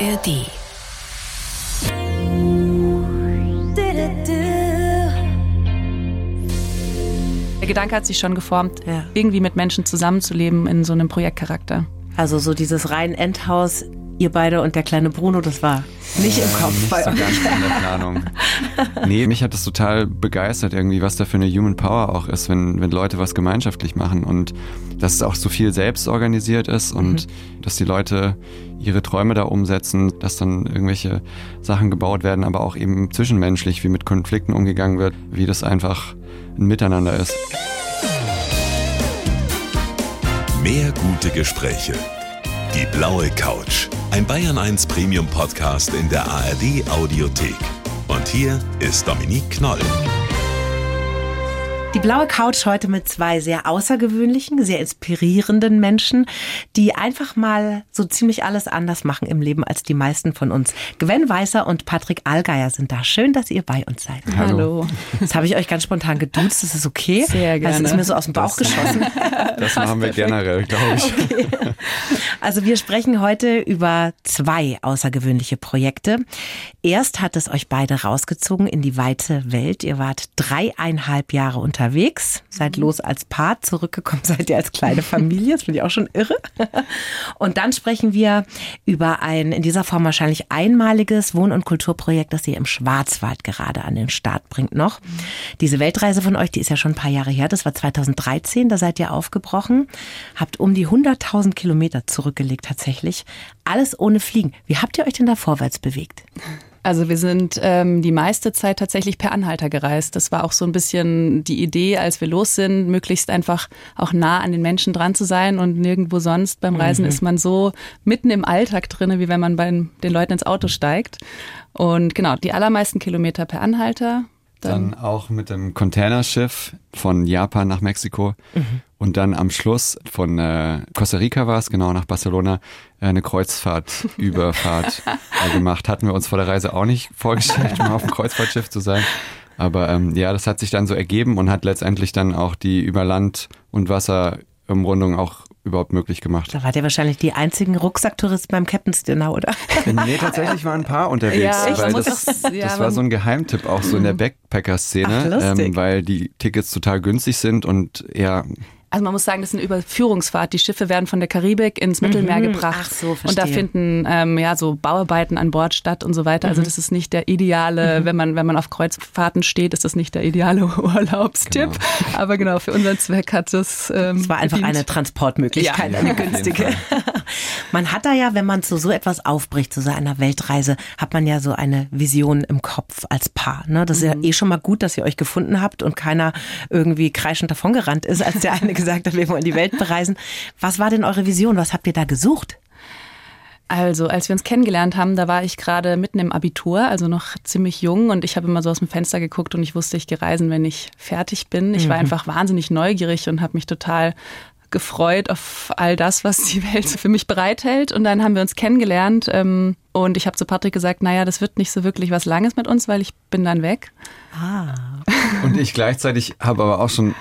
ARD. Der Gedanke hat sich schon geformt, ja. irgendwie mit Menschen zusammenzuleben in so einem Projektcharakter. Also so dieses rein Endhaus, ihr beide und der kleine Bruno, das war nicht im Kopf nicht bei so euch. ganz in der Planung. Nee, mich hat das total begeistert irgendwie, was da für eine Human Power auch ist, wenn, wenn Leute was gemeinschaftlich machen und dass es auch so viel selbst organisiert ist und mhm. dass die Leute ihre Träume da umsetzen, dass dann irgendwelche Sachen gebaut werden, aber auch eben zwischenmenschlich, wie mit Konflikten umgegangen wird, wie das einfach ein Miteinander ist. Mehr gute Gespräche. Die blaue Couch. Ein Bayern 1 Premium Podcast in der ARD Audiothek. Und hier ist Dominique Knoll. Die blaue Couch heute mit zwei sehr außergewöhnlichen, sehr inspirierenden Menschen, die einfach mal so ziemlich alles anders machen im Leben als die meisten von uns. Gwen Weißer und Patrick Allgeier sind da. Schön, dass ihr bei uns seid. Hallo. Das habe ich euch ganz spontan geduzt. Das ist okay. Sehr gerne. Das ist mir so aus dem Bauch Das- geschossen. Das machen wir generell, glaube ich. Okay. Also wir sprechen heute über zwei außergewöhnliche Projekte. Erst hat es euch beide rausgezogen in die weite Welt. Ihr wart dreieinhalb Jahre unterwegs, seid los als Paar, zurückgekommen seid ihr als kleine Familie. Das finde ich auch schon irre. Und dann sprechen wir über ein in dieser Form wahrscheinlich einmaliges Wohn- und Kulturprojekt, das ihr im Schwarzwald gerade an den Start bringt noch. Diese Weltreise von euch, die ist ja schon ein paar Jahre her. Das war 2013, da seid ihr aufgebrochen, habt um die 100.000 Kilometer zurückgelegt tatsächlich. Alles ohne Fliegen. Wie habt ihr euch denn da vorwärts bewegt? Also wir sind ähm, die meiste Zeit tatsächlich per Anhalter gereist. Das war auch so ein bisschen die Idee, als wir los sind, möglichst einfach auch nah an den Menschen dran zu sein und nirgendwo sonst beim Reisen ist man so mitten im Alltag drinne, wie wenn man bei den Leuten ins Auto steigt. Und genau, die allermeisten Kilometer per Anhalter. Dann auch mit dem Containerschiff von Japan nach Mexiko und dann am Schluss von äh, Costa Rica war es, genau nach Barcelona, äh, eine Kreuzfahrt, Überfahrt äh, gemacht. Hatten wir uns vor der Reise auch nicht vorgestellt, mal auf dem Kreuzfahrtschiff zu sein. Aber ähm, ja, das hat sich dann so ergeben und hat letztendlich dann auch die über Land- und Wasserumrundung auch überhaupt möglich gemacht. Da wart ihr wahrscheinlich die einzigen Rucksacktouristen beim Captain's Dinner, oder? Nee, tatsächlich waren ein paar unterwegs, Ja, weil das, muss auch- ja, das war so ein Geheimtipp auch so in der Ach, Backpacker-Szene, ähm, weil die Tickets total günstig sind und ja, Also man muss sagen, das ist eine Überführungsfahrt. Die Schiffe werden von der Karibik ins Mittelmeer gebracht. Ach so, und da verstehe. finden ähm, ja so Bauarbeiten an Bord statt und so weiter. Also das ist nicht der ideale, wenn man wenn man auf Kreuzfahrten steht, ist das nicht der ideale Urlaubstipp. Aber genau für unseren Zweck hat es. Ähm, Es war einfach gedient. eine Transportmöglichkeit, Ja, eine günstige. Man hat da ja, wenn man zu so etwas aufbricht, zu so einer Weltreise, hat man ja so eine Vision im Kopf als Paar. Ne? Das ist ja eh schon mal gut, dass ihr euch gefunden habt und keiner irgendwie kreischend davongerannt ist, als der eine gesagt hat, wir wollen die Welt bereisen. Was war denn eure Vision? Was habt ihr da gesucht? Also, als wir uns kennengelernt haben, da war ich gerade mitten im Abitur, also noch ziemlich jung und ich habe immer so aus dem Fenster geguckt und ich wusste, ich gehe reisen, wenn ich fertig bin. Ich war einfach wahnsinnig neugierig und habe mich total gefreut auf all das, was die Welt für mich bereithält. Und dann haben wir uns kennengelernt ähm, und ich habe zu Patrick gesagt, naja, das wird nicht so wirklich was Langes mit uns, weil ich bin dann weg. und ich gleichzeitig habe aber auch schon,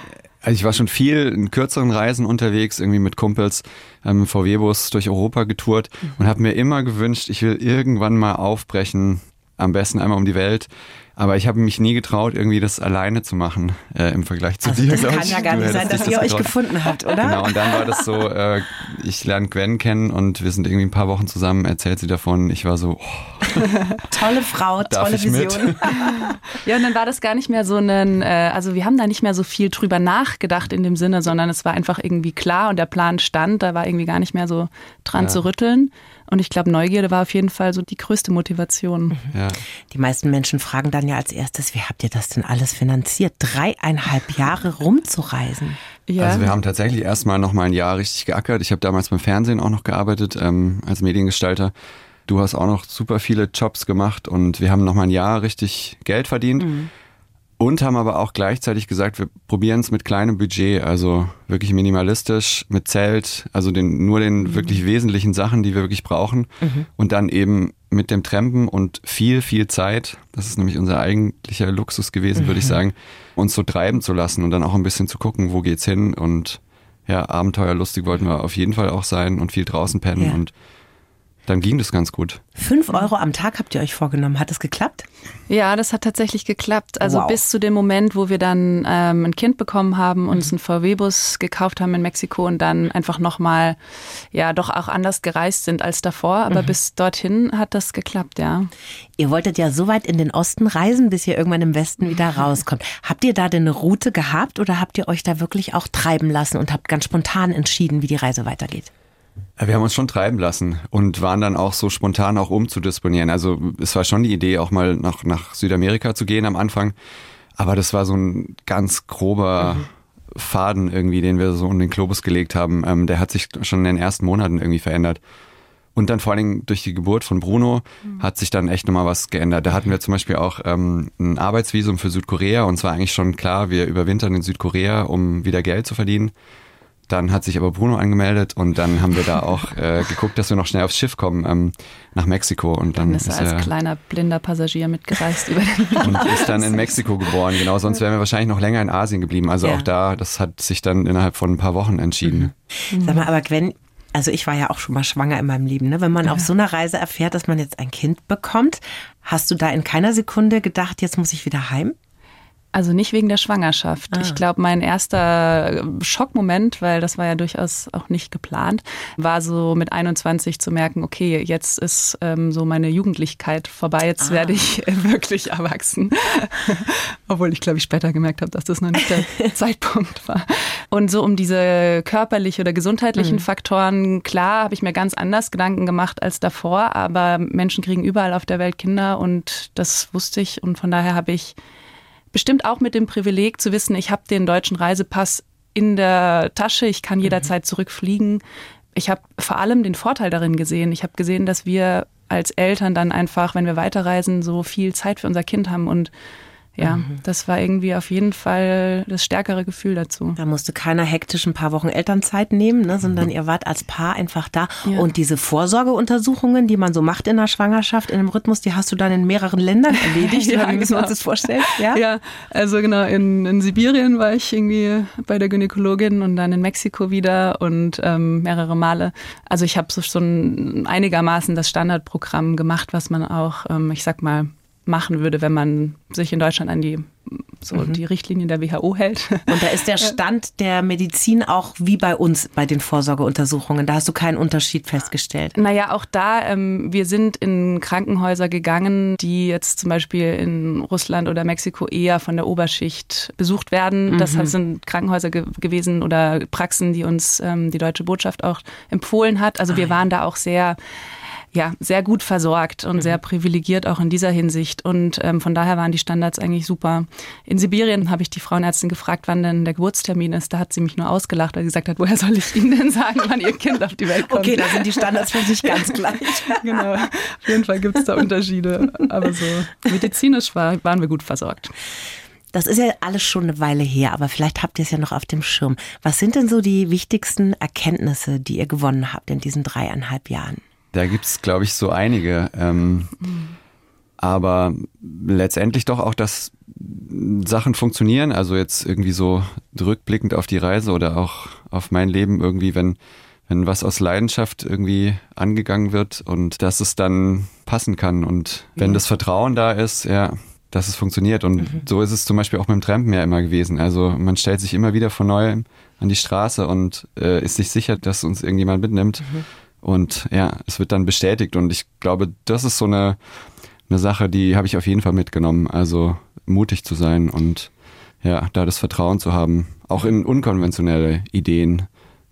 also ich war schon viel in kürzeren Reisen unterwegs, irgendwie mit Kumpels, ähm, VW-Bus durch Europa getourt und habe mir immer gewünscht, ich will irgendwann mal aufbrechen, am besten einmal um die Welt. Aber ich habe mich nie getraut, irgendwie das alleine zu machen äh, im Vergleich zu Also dir. das kann ich. ja gar Du nicht sein, dass dich ihr euch getraut. gefunden habt, oder? Genau, und dann war das so, äh, ich lerne Gwen kennen und wir sind irgendwie ein paar Wochen zusammen, erzählt sie davon. Ich war so, oh, Tolle Frau, tolle? Vision. Ja, und dann war das gar nicht mehr so ein, äh, also wir haben da nicht mehr so viel drüber nachgedacht in dem Sinne, sondern es war einfach irgendwie klar und der Plan stand, da war irgendwie gar nicht mehr so dran Ja. zu rütteln. Und ich glaube, Neugierde war auf jeden Fall so die größte Motivation. ja. Die meisten Menschen fragen dann ja als erstes, wie habt ihr das denn alles finanziert? Dreieinhalb Jahre rumzureisen. Ja. Also wir haben tatsächlich erstmal noch mal ein Jahr richtig geackert. Ich habe damals beim Fernsehen auch noch gearbeitet ähm, als Mediengestalter. Du hast auch noch super viele Jobs gemacht und wir haben noch mal ein Jahr richtig Geld verdient und haben aber auch gleichzeitig gesagt, wir probieren es mit kleinem Budget, also wirklich minimalistisch, mit Zelt, also den, nur den wirklich wesentlichen Sachen, die wir wirklich brauchen. Und dann eben mit dem Trampen und viel, viel Zeit, das ist nämlich unser eigentlicher Luxus gewesen, würde ich sagen, uns so treiben zu lassen und dann auch ein bisschen zu gucken, wo geht's hin. Und ja, abenteuerlustig wollten wir auf jeden Fall auch sein und viel draußen pennen Ja. und dann ging das ganz gut. Fünf Euro am Tag habt ihr euch vorgenommen. Hat es geklappt? Ja, das hat tatsächlich geklappt. Also Wow. bis zu dem Moment, wo wir dann ähm, ein Kind bekommen haben, uns einen VW-Bus gekauft haben in Mexiko und dann einfach nochmal, ja, doch auch anders gereist sind als davor. Aber bis dorthin hat das geklappt, ja. Ihr wolltet ja so weit in den Osten reisen, bis ihr irgendwann im Westen wieder rauskommt. Habt ihr da denn eine Route gehabt oder habt ihr euch da wirklich auch treiben lassen und habt ganz spontan entschieden, wie die Reise weitergeht? Wir haben uns schon treiben lassen und waren dann auch so spontan auch umzudisponieren. Also es war schon die Idee, auch mal nach, nach Südamerika zu gehen am Anfang. Aber das war so ein ganz grober Faden irgendwie, den wir so in den Globus gelegt haben. Ähm, der hat sich schon in den ersten Monaten irgendwie verändert. Und dann vor allen Dingen durch die Geburt von Bruno hat sich dann echt nochmal was geändert. Da hatten wir zum Beispiel auch ähm, ein Arbeitsvisum für Südkorea und zwar eigentlich schon klar, wir überwintern in Südkorea, um wieder Geld zu verdienen. Dann hat sich aber Bruno angemeldet und dann haben wir da auch äh, geguckt, dass wir noch schnell aufs Schiff kommen ähm, nach Mexiko und dann, Dann ist er als er kleiner blinder Passagier mitgereist über den und ist dann in Mexiko geboren. Genau, sonst wären wir wahrscheinlich noch länger in Asien geblieben. Also Ja. auch da, das hat sich dann innerhalb von ein paar Wochen entschieden. Sag mal, aber Gwen, also ich war ja auch schon mal schwanger in meinem Leben. Ne? Wenn man auf so einer Reise erfährt, dass man jetzt ein Kind bekommt, hast du da in keiner Sekunde gedacht, jetzt muss ich wieder heim? Also nicht wegen der Schwangerschaft. Ah. Ich glaube, mein erster Schockmoment, weil das war ja durchaus auch nicht geplant, war so mit 21 zu merken, okay, jetzt ist ähm, so meine Jugendlichkeit vorbei, jetzt Ah. werde ich äh, wirklich erwachsen. Obwohl ich, glaube ich, später gemerkt habe, dass das noch nicht der Zeitpunkt war. Und so um diese körperlich oder gesundheitlichen Mhm. Faktoren, klar, habe ich mir ganz anders Gedanken gemacht als davor, aber Menschen kriegen überall auf der Welt Kinder und das wusste ich und von daher habe ich bestimmt auch mit dem Privileg zu wissen, ich habe den deutschen Reisepass in der Tasche, ich kann jederzeit zurückfliegen. Ich habe vor allem den Vorteil darin gesehen. Ich habe gesehen, dass wir als Eltern dann einfach, wenn wir weiterreisen, so viel Zeit für unser Kind haben und ja, das war irgendwie auf jeden Fall das stärkere Gefühl dazu. Da musste keiner hektisch ein paar Wochen Elternzeit nehmen, ne, sondern ihr wart als Paar einfach da. Ja. Und diese Vorsorgeuntersuchungen, die man so macht in der Schwangerschaft, in einem Rhythmus, die hast du dann in mehreren Ländern erledigt. Ja, oder wie müssen wir genau. uns das vorstellen? Ja? Ja, also genau, in, in Sibirien war ich irgendwie bei der Gynäkologin und dann in Mexiko wieder und ähm, mehrere Male. Also ich habe so schon einigermaßen das Standardprogramm gemacht, was man auch, ähm, ich sag mal, machen würde, wenn man sich in Deutschland an die so die Richtlinien der WHO hält. Und da ist der Stand der Medizin auch wie bei uns bei den Vorsorgeuntersuchungen. Da hast du keinen Unterschied festgestellt. Naja, auch da, ähm, wir sind in Krankenhäuser gegangen, die jetzt zum Beispiel in Russland oder Mexiko eher von der Oberschicht besucht werden. Das sind Krankenhäuser ge gewesen oder Praxen, die uns ähm, die deutsche Botschaft auch empfohlen hat. Also wir waren da auch sehr ja, sehr gut versorgt und sehr privilegiert auch in dieser Hinsicht. Und ähm, von daher waren die Standards eigentlich super. In Sibirien habe ich die Frauenärztin gefragt, wann denn der Geburtstermin ist. Da hat sie mich nur ausgelacht, weil sie gesagt hat, woher soll ich Ihnen denn sagen, wann Ihr Kind auf die Welt kommt? Okay, da sind die Standards für sich ganz gleich. genau. Auf jeden Fall gibt es da Unterschiede. Aber so medizinisch war, waren wir gut versorgt. Das ist ja alles schon eine Weile her, aber vielleicht habt ihr es ja noch auf dem Schirm. Was sind denn so die wichtigsten Erkenntnisse, die ihr gewonnen habt in diesen dreieinhalb Jahren? Da gibt's, glaube ich, so einige. Ähm, aber letztendlich doch auch, dass Sachen funktionieren. Also jetzt irgendwie so rückblickend auf die Reise oder auch auf mein Leben irgendwie, wenn, wenn was aus Leidenschaft irgendwie angegangen wird und dass es dann passen kann. Und wenn das Vertrauen da ist, ja, dass es funktioniert. Und so ist es zum Beispiel auch mit dem Trampen ja immer gewesen. Also man stellt sich immer wieder von neuem an die Straße und äh, ist sich sicher, dass uns irgendjemand mitnimmt. Und ja, es wird dann bestätigt. Und ich glaube, das ist so eine, eine Sache, die habe ich auf jeden Fall mitgenommen. Also mutig zu sein und ja, da das Vertrauen zu haben. Auch in unkonventionelle Ideen.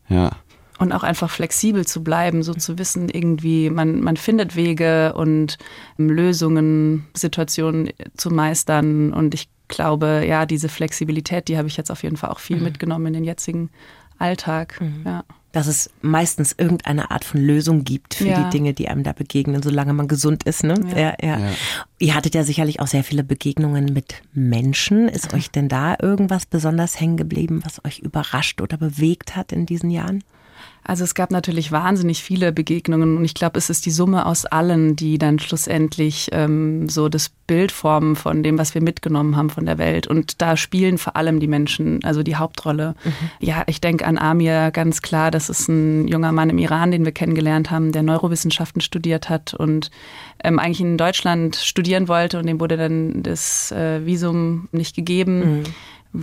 Ja. Und auch einfach flexibel zu bleiben, so zu wissen, irgendwie, man, man findet Wege und ähm, Lösungen, Situationen zu meistern. Und ich glaube, ja, diese Flexibilität, die habe ich jetzt auf jeden Fall auch viel mitgenommen in den jetzigen Alltag. Ja. Dass es meistens irgendeine Art von Lösung gibt für Ja. die Dinge, die einem da begegnen, solange man gesund ist. Ne? Ja. Ja, Ja. Ihr hattet ja sicherlich auch sehr viele Begegnungen mit Menschen. Ist euch denn da irgendwas besonders hängen geblieben, was euch überrascht oder bewegt hat in diesen Jahren? Also es gab natürlich wahnsinnig viele Begegnungen und ich glaube, es ist die Summe aus allen, die dann schlussendlich ähm, so das Bild formen von dem, was wir mitgenommen haben von der Welt. Und da spielen vor allem die Menschen, also die Hauptrolle. Mhm. Ja, ich denke an Amir ganz klar. Das ist ein junger Mann im Iran, den wir kennengelernt haben, der Neurowissenschaften studiert hat und ähm, eigentlich in Deutschland studieren wollte und dem wurde dann das äh, Visum nicht gegeben. Mhm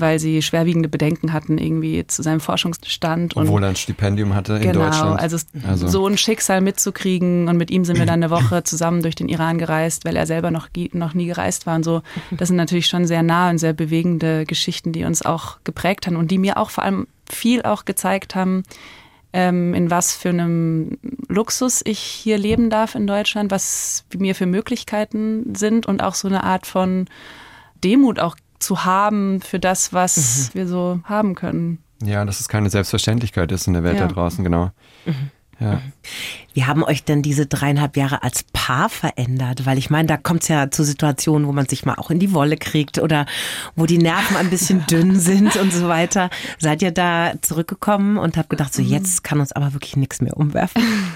weil sie schwerwiegende Bedenken hatten irgendwie zu seinem Forschungsstand. Obwohl er ein Stipendium hatte in genau, Deutschland. Also, also so ein Schicksal mitzukriegen und mit ihm sind wir dann eine Woche zusammen durch den Iran gereist, weil er selber noch, noch nie gereist war und so. Das sind natürlich schon sehr nah und sehr bewegende Geschichten, die uns auch geprägt haben und die mir auch vor allem viel auch gezeigt haben, ähm, in was für einem Luxus ich hier leben darf in Deutschland, was mir für Möglichkeiten sind und auch so eine Art von Demut auch zu haben für das, was mhm. wir so haben können. Ja, dass es keine Selbstverständlichkeit ist in der Welt ja. da draußen, genau. Mhm. Ja. Wie haben euch denn diese dreieinhalb Jahre als Paar verändert? Weil ich meine, da kommt es ja zu Situationen, wo man sich mal auch in die Wolle kriegt oder wo die Nerven ein bisschen dünn sind und so weiter. Seid ihr da zurückgekommen und habt gedacht, so mhm. jetzt kann uns aber wirklich nichts mehr umwerfen?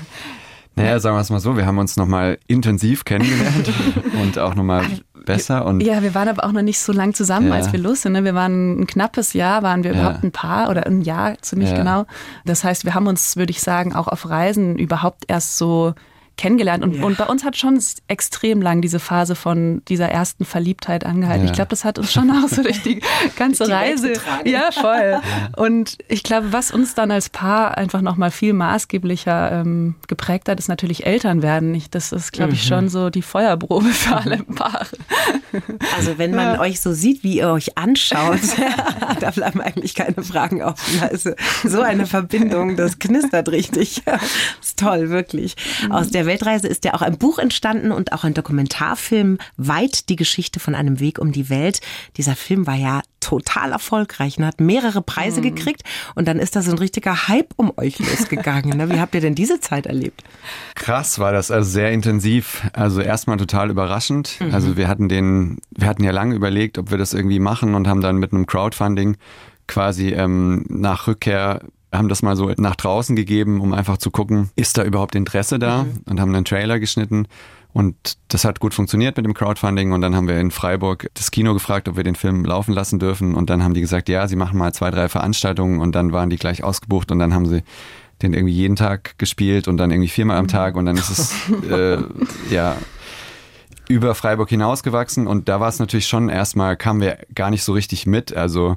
Naja, sagen wir es mal so, wir haben uns nochmal intensiv kennengelernt und auch nochmal besser. Und ja, wir waren aber auch noch nicht so lang zusammen, ja. als wir los sind. Ne? Wir waren ein knappes Jahr, waren wir ja. überhaupt ein Paar oder ein Jahr ziemlich ja. genau. Das heißt, wir haben uns, würde ich sagen, auch auf Reisen überhaupt erst so kennengelernt. Und, ja. und bei uns hat schon extrem lang diese Phase von dieser ersten Verliebtheit angehalten. Ja. Ich glaube, das hat uns schon auch so durch die ganze die Reise. Ja, voll. Ja. Und ich glaube, was uns dann als Paar einfach nochmal viel maßgeblicher ähm, geprägt hat, ist natürlich Elternwerden. Ich, das ist, glaube ich, mhm. schon so die Feuerprobe für alle Paare. Also wenn man euch so sieht, wie ihr euch anschaut, da bleiben eigentlich keine Fragen offen. Also so eine Verbindung, das knistert richtig. Das ist toll, wirklich. Aus der Weltreise ist ja auch ein Buch entstanden und auch ein Dokumentarfilm, Weit die Geschichte von einem Weg um die Welt. Dieser Film war ja total erfolgreich und hat mehrere Preise mhm. gekriegt und dann ist da so ein richtiger Hype um euch losgegangen. Ne? Wie habt ihr denn diese Zeit erlebt? Krass war das, also sehr intensiv. Also erstmal total überraschend. Mhm. Also wir hatten den, wir hatten ja lange überlegt, ob wir das irgendwie machen und haben dann mit einem Crowdfunding quasi ähm, nach Rückkehr haben das mal so nach draußen gegeben, um einfach zu gucken, ist da überhaupt Interesse da? Mhm. Und haben einen Trailer geschnitten. Und das hat gut funktioniert mit dem Crowdfunding. Und dann haben wir in Freiburg das Kino gefragt, ob wir den Film laufen lassen dürfen. Und dann haben die gesagt, ja, sie machen mal zwei, drei Veranstaltungen. Und dann waren die gleich ausgebucht. Und dann haben sie den irgendwie jeden Tag gespielt und dann irgendwie viermal am Tag. Und dann ist es, äh, ja, über Freiburg hinausgewachsen. Und da war es natürlich schon erstmal, kamen wir gar nicht so richtig mit. Also,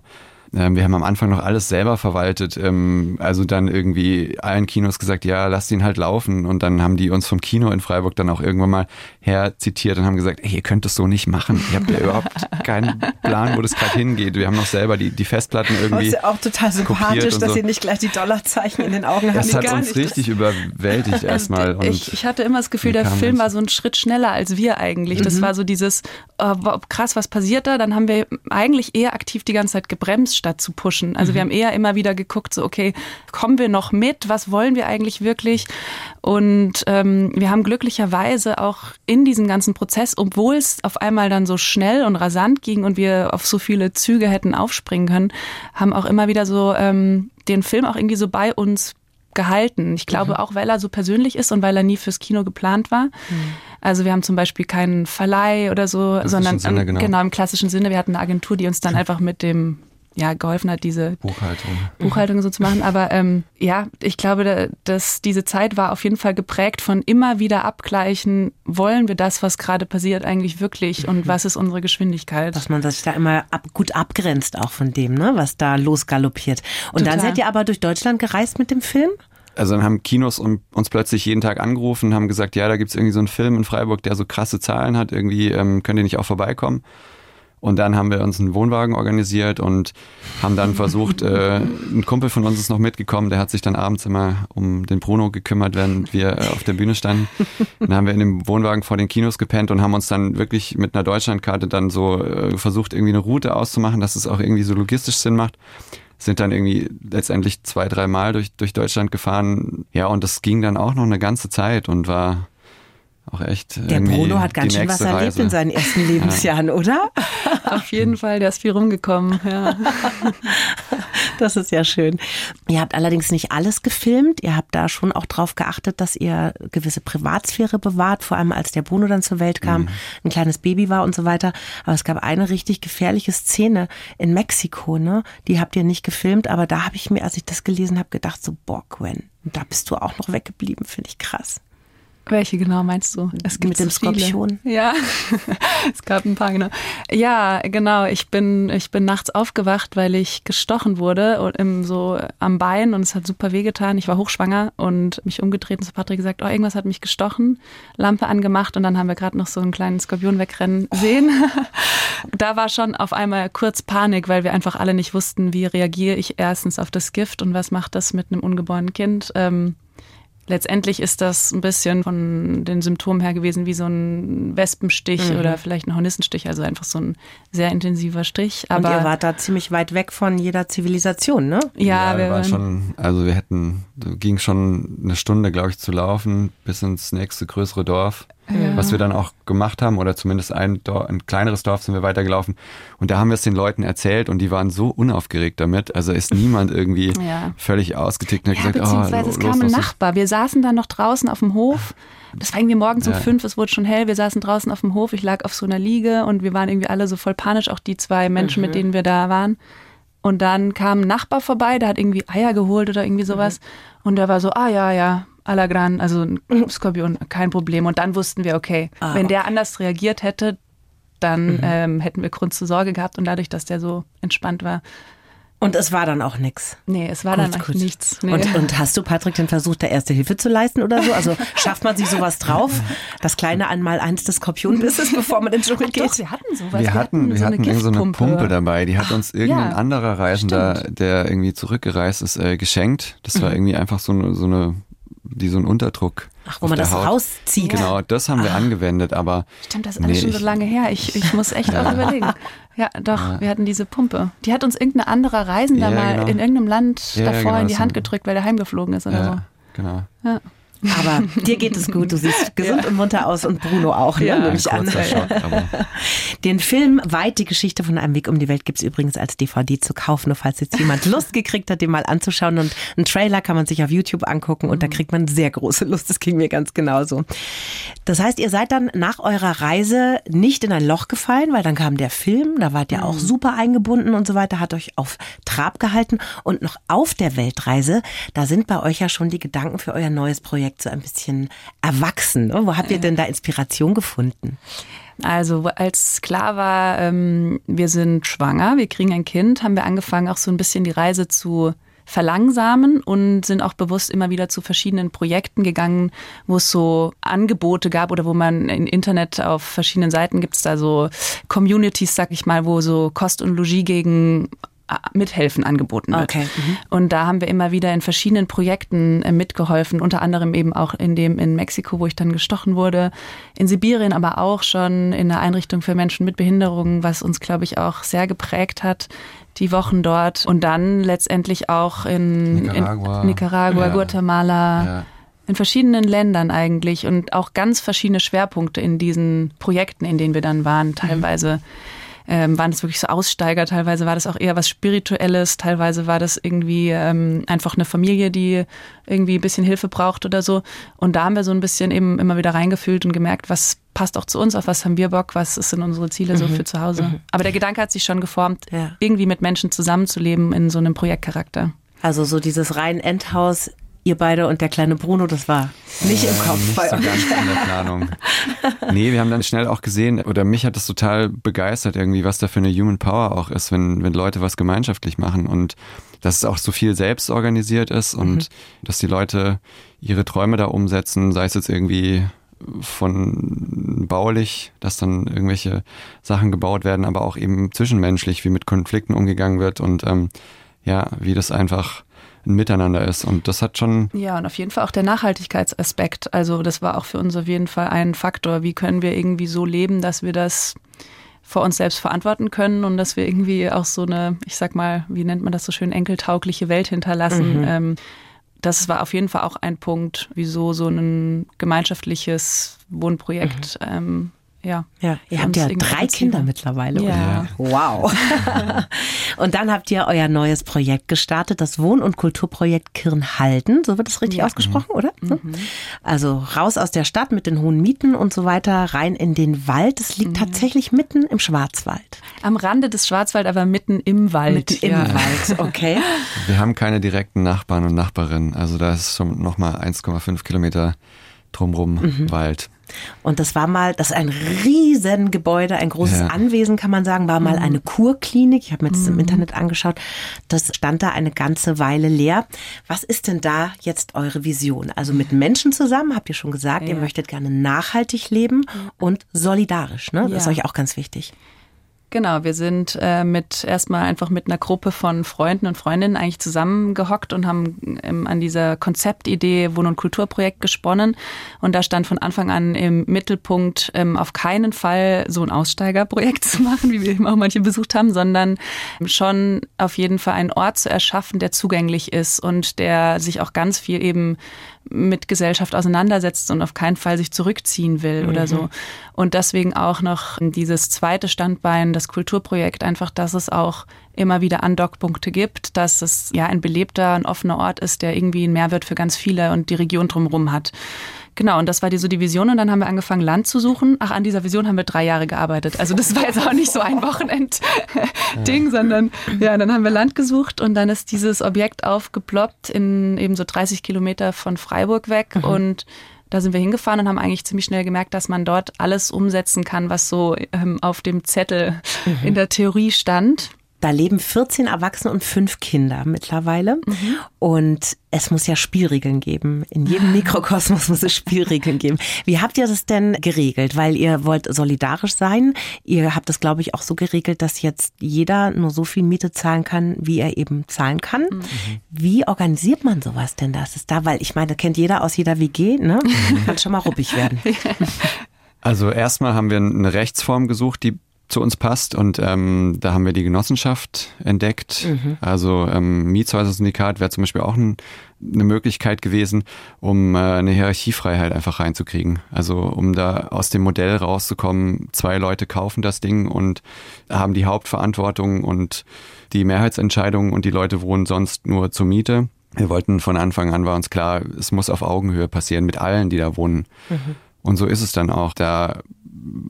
ähm, wir haben am Anfang noch alles selber verwaltet. Ähm, also dann irgendwie allen Kinos gesagt, ja, lasst ihn halt laufen. Und dann haben die uns vom Kino in Freiburg dann auch irgendwann mal her zitiert und haben gesagt, ey, ihr könnt das so nicht machen. Ihr habt ja überhaupt keinen Plan, wo das gerade hingeht. Wir haben noch selber die, die Festplatten irgendwie. Das ist ja auch total sympathisch, dass so. sie nicht gleich die Dollarzeichen in den Augen haben. Das hat uns richtig überwältigt also erstmal. Ich, ich hatte immer das Gefühl, der Film war so ein Schritt schneller als wir eigentlich. Das mhm. war so dieses, oh, krass, was passiert da? Dann haben wir eigentlich eher aktiv die ganze Zeit gebremst, statt zu pushen. Also mhm. wir haben eher immer wieder geguckt, so okay, kommen wir noch mit? Was wollen wir eigentlich wirklich? Und ähm, wir haben glücklicherweise auch in diesem ganzen Prozess, obwohl es auf einmal dann so schnell und rasant ging und wir auf so viele Züge hätten aufspringen können, haben auch immer wieder so ähm, den Film auch irgendwie so bei uns gehalten. Ich glaube mhm. auch, weil er so persönlich ist und weil er nie fürs Kino geplant war. Mhm. Also wir haben zum Beispiel keinen Verleih oder so, sondern Sinne, genau. genau. im klassischen Sinne. Wir hatten eine Agentur, die uns dann einfach mit dem ja, geholfen hat, diese Buchhaltung, Buchhaltung so zu machen. Aber ähm, ja, ich glaube, dass diese Zeit war auf jeden Fall geprägt von immer wieder abgleichen, wollen wir das, was gerade passiert, eigentlich wirklich und was ist unsere Geschwindigkeit? Dass man sich da immer ab, gut abgrenzt auch von dem, ne, was da losgaloppiert. Und Total. dann seid ihr aber durch Deutschland gereist mit dem Film? Also dann haben Kinos uns plötzlich jeden Tag angerufen und haben gesagt, ja, da gibt es irgendwie so einen Film in Freiburg, der so krasse Zahlen hat, irgendwie ähm, könnt ihr nicht auch vorbeikommen. Und dann haben wir uns einen Wohnwagen organisiert und haben dann versucht, äh, ein Kumpel von uns ist noch mitgekommen, der hat sich dann abends immer um den Bruno gekümmert, während wir äh, auf der Bühne standen. Dann haben wir in dem Wohnwagen vor den Kinos gepennt und haben uns dann wirklich mit einer Deutschlandkarte dann so äh, versucht, irgendwie eine Route auszumachen, dass es auch irgendwie so logistisch Sinn macht. Sind dann irgendwie letztendlich zwei, drei Mal durch, durch Deutschland gefahren. Ja, und das ging dann auch noch eine ganze Zeit und war auch echt. Der Bruno hat ganz schön was erlebt Reise. in seinen ersten Lebensjahren, ja. oder? Auf jeden Fall, der ist viel rumgekommen, ja. Das ist ja schön. Ihr habt allerdings nicht alles gefilmt. Ihr habt da schon auch drauf geachtet, dass ihr gewisse Privatsphäre bewahrt, vor allem als der Bruno dann zur Welt kam, mhm. ein kleines Baby war und so weiter. Aber es gab eine richtig gefährliche Szene in Mexiko, ne? Die habt ihr nicht gefilmt, aber da habe ich mir, als ich das gelesen habe, gedacht so, boah, Gwen, da bist du auch noch weggeblieben, finde ich krass. Welche genau meinst du? Es gibt Mit dem Skorpion. Ja, es gab ein paar genau. Ja, genau. Ich bin ich bin nachts aufgewacht, weil ich gestochen wurde und im, so am Bein und es hat super wehgetan. Ich war hochschwanger und mich umgedreht und zu Patrick gesagt, oh irgendwas hat mich gestochen. Lampe angemacht und dann haben wir gerade noch so einen kleinen Skorpion wegrennen sehen. da war schon auf einmal kurz Panik, weil wir einfach alle nicht wussten, wie reagiere ich erstens auf das Gift und was macht das mit einem ungeborenen Kind. Ähm, Letztendlich ist das ein bisschen von den Symptomen her gewesen wie so ein Wespenstich mhm. oder vielleicht ein Hornissenstich, also einfach so ein sehr intensiver Stich. Aber Und ihr wart da ziemlich weit weg von jeder Zivilisation, ne? Ja, ja wir waren schon, also wir hätten, ging schon eine Stunde, glaube ich, zu laufen bis ins nächste größere Dorf ja. was wir dann auch gemacht haben, oder zumindest ein, Dorf, ein kleineres Dorf sind wir weitergelaufen. Und da haben wir es den Leuten erzählt und die waren so unaufgeregt damit. Also ist niemand irgendwie ja. völlig ausgetickt und hat ja, gesagt, beziehungsweise oh, es kam ein Nachbar. Wir saßen dann noch draußen auf dem Hof. Das war irgendwie morgens um fünf, es wurde schon hell. Wir saßen draußen auf dem Hof, ich lag auf so einer Liege und wir waren irgendwie alle so voll panisch, auch die zwei Menschen, mhm. mit denen wir da waren. Und dann kam ein Nachbar vorbei, der hat irgendwie Eier geholt oder irgendwie sowas. Mhm. Und der war so, ah ja, ja, Alagran, also ein Skorpion, kein Problem. Und dann wussten wir, okay, ah, wenn der anders reagiert hätte, dann mhm. ähm, hätten wir Grund zur Sorge gehabt. Und dadurch, dass der so entspannt war, und es war dann auch nichts. Nee, es war gut, dann gut. nichts. Nee. Und, und hast du, Patrick, denn versucht, da erste Hilfe zu leisten oder so? Also schafft man sich sowas drauf? Das kleine einmal eins des Skorpionbisses, bevor man ins Dschungel geht? Doch, wir hatten sowas. Wir, wir hatten, wir hatten, so, eine, Pumpe dabei. Die hat uns irgendein ja, anderer Reisender, stimmt. der irgendwie zurückgereist ist, äh, geschenkt. Das war mhm. irgendwie einfach so eine, so eine die so einen Unterdruck. Ach, wo man das Haut. rauszieht. Genau, das haben wir ah. angewendet, aber. Stimmt, das ist nee, schon so lange her. Ich, ich muss echt auch überlegen. Ja, doch, ja. wir hatten diese Pumpe. Die hat uns irgendein anderer Reisender ja, mal genau. in irgendeinem Land davor genau, in die Hand gedrückt, weil der heimgeflogen ist oder so. Genau. Ja. Aber dir geht es gut, du siehst gesund ja. und munter aus und Bruno auch, ne, ja, nehme ich an. Den Film Weit, die Geschichte von einem Weg um die Welt gibt es übrigens als DVD zu kaufen, nur falls jetzt jemand Lust gekriegt hat, den mal anzuschauen. Und einen Trailer kann man sich auf YouTube angucken und da mhm. kriegt man sehr große Lust. Das ging mir ganz genauso. Das heißt, ihr seid dann nach eurer Reise nicht in ein Loch gefallen, weil dann kam der Film, da wart ihr auch mhm. super eingebunden und so weiter, hat euch auf Trab gehalten. Und noch auf der Weltreise, da sind bei euch ja schon die Gedanken für euer neues Projekt Projekt so ein bisschen erwachsen. Ne? Wo habt ihr denn da Inspiration gefunden? Also als klar war, ähm, wir sind schwanger, wir kriegen ein Kind, haben wir angefangen, auch so ein bisschen die Reise zu verlangsamen und sind auch bewusst immer wieder zu verschiedenen Projekten gegangen, wo es so Angebote gab oder wo man im Internet auf verschiedenen Seiten gibt es da so Communities, sag ich mal, wo so Kost und Logis gegen Mithelfen angeboten wird. Okay. Mhm. Und da haben wir immer wieder in verschiedenen Projekten äh, mitgeholfen, unter anderem eben auch in dem in Mexiko, wo ich dann gestochen wurde, in Sibirien, aber auch schon in einer Einrichtung für Menschen mit Behinderungen, was uns, glaube ich, auch sehr geprägt hat, die Wochen dort. Und dann letztendlich auch in Nicaragua, in Nicaragua ja. Guatemala. Ja in verschiedenen Ländern eigentlich und auch ganz verschiedene Schwerpunkte in diesen Projekten, in denen wir dann waren. Teilweise mhm ähm, waren das wirklich so Aussteiger, teilweise war das auch eher was Spirituelles, teilweise war das irgendwie ähm, einfach eine Familie, die irgendwie ein bisschen Hilfe braucht oder so. Und da haben wir so ein bisschen eben immer wieder reingefühlt und gemerkt, was passt auch zu uns, auf was haben wir Bock, was sind unsere Ziele so mhm. für zu Hause. Mhm. Aber der Gedanke hat sich schon geformt, ja. irgendwie mit Menschen zusammenzuleben in so einem Projektcharakter. Also so dieses rein Endhaus ihr beide und der kleine Bruno, das war nicht im Kopf. Nicht bei so ganz in der Planung. nee, wir haben dann schnell auch gesehen, oder mich hat das total begeistert irgendwie, was da für eine Human Power auch ist, wenn, wenn Leute was gemeinschaftlich machen und dass es auch so viel selbst organisiert ist und mhm. dass die Leute ihre Träume da umsetzen, sei es jetzt irgendwie von baulich, dass dann irgendwelche Sachen gebaut werden, aber auch eben zwischenmenschlich, wie mit Konflikten umgegangen wird und ähm, ja, wie das einfach ein Miteinander ist. Und das hat schon. Ja, und auf jeden Fall auch der Nachhaltigkeitsaspekt. Also das war auch für uns auf jeden Fall ein Faktor. Wie können wir irgendwie so leben, dass wir das vor uns selbst verantworten können und dass wir irgendwie auch so eine, ich sag mal, wie nennt man das so schön, enkeltaugliche Welt hinterlassen. Mhm. Ähm, das war auf jeden Fall auch ein Punkt, wieso so ein gemeinschaftliches Wohnprojekt Mhm. ähm, ja, Ja, ihr habt ja drei Kinder mittlerweile. Ja. oder? Wow. und dann habt ihr euer neues Projekt gestartet, das Wohn- und Kulturprojekt Kirnhalden. So wird es richtig ausgesprochen, oder? So. Also raus aus der Stadt mit den hohen Mieten und so weiter, rein in den Wald. Es liegt tatsächlich mitten im Schwarzwald. Am Rande des Schwarzwald, aber mitten im Wald. Mitten im ja. Wald, okay. Wir haben keine direkten Nachbarn und Nachbarinnen. Also da ist schon nochmal 1,5 Kilometer drumrum Mhm. Wald. Und das war mal, das ist ein Riesengebäude, ein großes Ja. Anwesen, kann man sagen, war mal eine Kurklinik. Ich habe mir das im Internet angeschaut. Das stand da eine ganze Weile leer. Was ist denn da jetzt eure Vision? Also mit Menschen zusammen, habt ihr schon gesagt, ihr Ja. möchtet gerne nachhaltig leben und solidarisch, ne? Das ist Ja. euch auch ganz wichtig. Genau, wir sind äh, mit erstmal einfach mit einer Gruppe von Freunden und Freundinnen eigentlich zusammengehockt und haben ähm, an dieser Konzeptidee Wohn- und Kulturprojekt gesponnen. Und da stand von Anfang an im Mittelpunkt, ähm, auf keinen Fall so ein Aussteigerprojekt zu machen, wie wir eben auch manche besucht haben, sondern schon auf jeden Fall einen Ort zu erschaffen, der zugänglich ist und der sich auch ganz viel eben mit Gesellschaft auseinandersetzt und auf keinen Fall sich zurückziehen will oder so. Und deswegen auch noch dieses zweite Standbein, das Kulturprojekt, einfach, dass es auch immer wieder Andockpunkte gibt, dass es ja ein belebter, ein offener Ort ist, der irgendwie einen Mehrwert für ganz viele und die Region drumherum hat. Genau, und das war die, so die Vision und dann haben wir angefangen, Land zu suchen. Ach, an dieser Vision haben wir drei Jahre gearbeitet. Also das war jetzt auch nicht so ein Wochenend-Ding, sondern ja, dann haben wir Land gesucht und dann ist dieses Objekt aufgeploppt in eben so 30 Kilometer von Freiburg weg und da sind wir hingefahren und haben eigentlich ziemlich schnell gemerkt, dass man dort alles umsetzen kann, was so ähm, auf dem Zettel in der Theorie stand. Da leben 14 Erwachsene und fünf Kinder mittlerweile. Und es muss ja Spielregeln geben. In jedem Mikrokosmos muss es Spielregeln geben. Wie habt ihr das denn geregelt? Weil ihr wollt solidarisch sein. Ihr habt es, glaube ich, auch so geregelt, dass jetzt jeder nur so viel Miete zahlen kann, wie er eben zahlen kann. Wie organisiert man sowas denn? Das ist da, weil ich meine, kennt jeder aus jeder WG, ne? Kann schon mal ruppig werden. Also erstmal haben wir eine Rechtsform gesucht, die zu uns passt und ähm, da haben wir die Genossenschaft entdeckt. Also ähm, Mietshäuser-Syndikat wäre zum Beispiel auch ein, eine Möglichkeit gewesen, um äh, eine Hierarchiefreiheit einfach reinzukriegen. Also um da aus dem Modell rauszukommen, zwei Leute kaufen das Ding und haben die Hauptverantwortung und die Mehrheitsentscheidung und die Leute wohnen sonst nur zur Miete. Wir wollten von Anfang an, war uns klar, es muss auf Augenhöhe passieren mit allen, die da wohnen. Und so ist es dann auch. Da